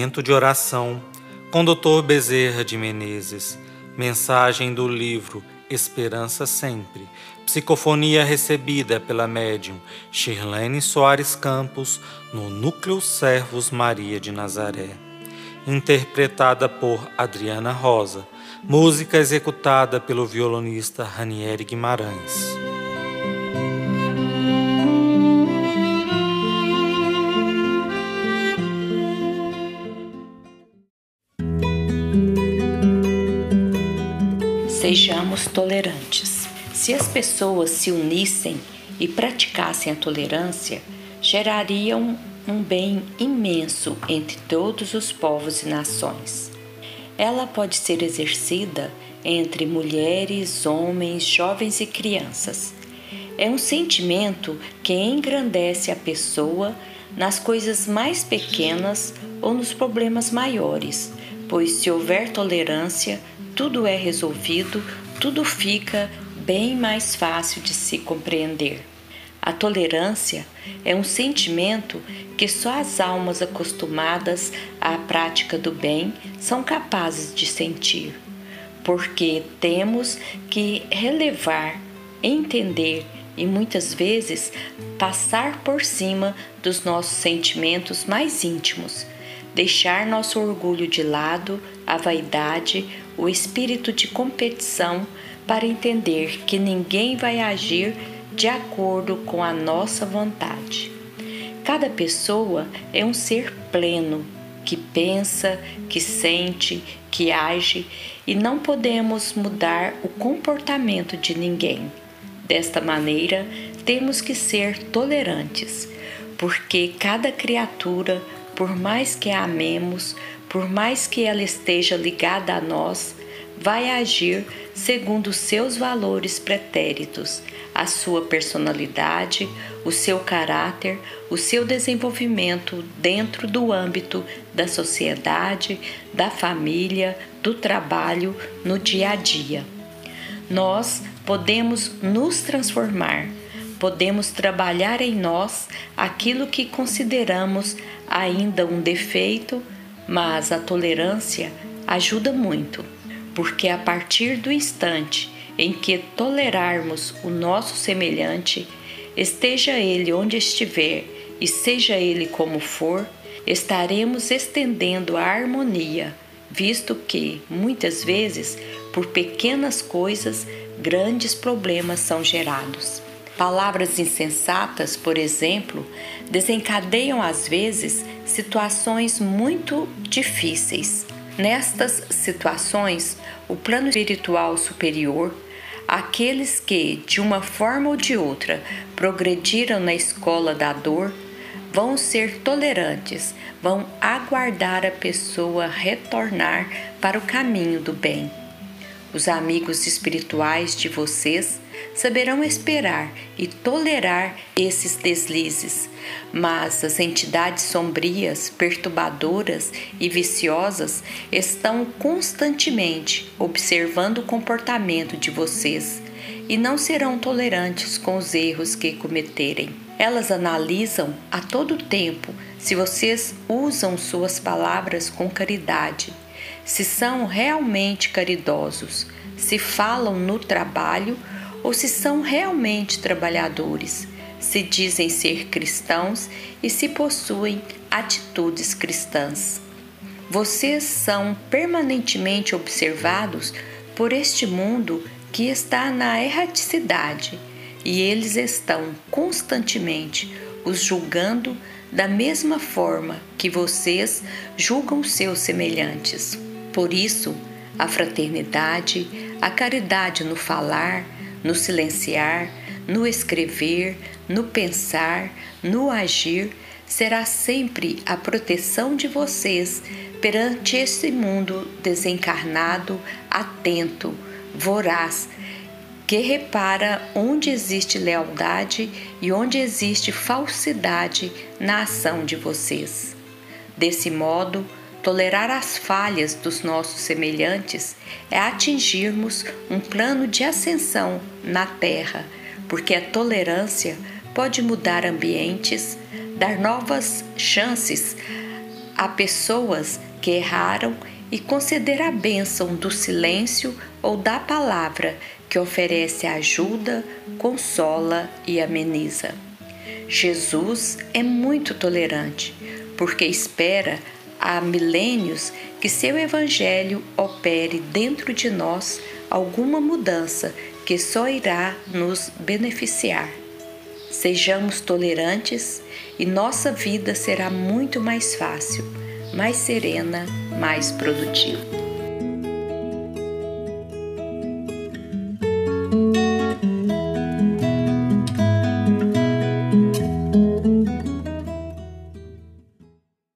Momento de oração com Dr. Bezerra de Menezes. Mensagem do livro Esperança Sempre. Psicofonia recebida pela médium Shirlene Soares Campos no Núcleo Servos Maria de Nazaré. Interpretada por Adriana Rosa. Música executada pelo violonista Ranieri Guimarães. Sejamos tolerantes. Se as pessoas se unissem e praticassem a tolerância, gerariam um bem imenso entre todos os povos e nações. Ela pode ser exercida entre mulheres, homens, jovens e crianças. É um sentimento que engrandece a pessoa nas coisas mais pequenas ou nos problemas maiores, pois se houver tolerância, tudo é resolvido, tudo fica bem mais fácil de se compreender. A tolerância é um sentimento que só as almas acostumadas à prática do bem são capazes de sentir, porque temos que relevar, entender e muitas vezes passar por cima dos nossos sentimentos mais íntimos, deixar nosso orgulho de lado, a vaidade, o espírito de competição para entender que ninguém vai agir de acordo com a nossa vontade. Cada pessoa é um ser pleno que pensa, que sente, que age e não podemos mudar o comportamento de ninguém. Desta maneira, temos que ser tolerantes, porque cada criatura, por mais que a amemos, por mais que ela esteja ligada a nós, vai agir segundo seus valores pretéritos, a sua personalidade, o seu caráter, o seu desenvolvimento dentro do âmbito da sociedade, da família, do trabalho, no dia a dia. Nós podemos nos transformar, podemos trabalhar em nós aquilo que consideramos ainda um defeito mas a tolerância ajuda muito, porque a partir do instante em que tolerarmos o nosso semelhante, esteja ele onde estiver e seja ele como for, estaremos estendendo a harmonia, visto que, muitas vezes, por pequenas coisas, grandes problemas são gerados. Palavras insensatas, por exemplo, desencadeiam às vezes situações muito difíceis. Nestas situações, o plano espiritual superior, aqueles que, de uma forma ou de outra, progrediram na escola da dor, vão ser tolerantes, vão aguardar a pessoa retornar para o caminho do bem. Os amigos espirituais de vocês saberão esperar e tolerar esses deslizes, mas as entidades sombrias, perturbadoras e viciosas estão constantemente observando o comportamento de vocês e não serão tolerantes com os erros que cometerem. Elas analisam a todo tempo se vocês usam suas palavras com caridade, se são realmente caridosos, se falam no trabalho ou se são realmente trabalhadores, se dizem ser cristãos e se possuem atitudes cristãs. Vocês são permanentemente observados por este mundo que está na erraticidade e eles estão constantemente os julgando da mesma forma que vocês julgam seus semelhantes. Por isso, a fraternidade, a caridade no falar, no silenciar, no escrever, no pensar, no agir, será sempre a proteção de vocês perante esse mundo desencarnado, atento, voraz, que repara onde existe lealdade e onde existe falsidade na ação de vocês. Desse modo, Tolerar as falhas dos nossos semelhantes é atingirmos um plano de ascensão na Terra, porque a tolerância pode mudar ambientes, dar novas chances Há pessoas que erraram e conceder a bênção do silêncio ou da palavra que oferece ajuda, consola e ameniza. Jesus é muito tolerante, porque espera há milênios que seu Evangelho opere dentro de nós alguma mudança que só irá nos beneficiar. Sejamos tolerantes e nossa vida será muito mais fácil, mais serena, mais produtiva.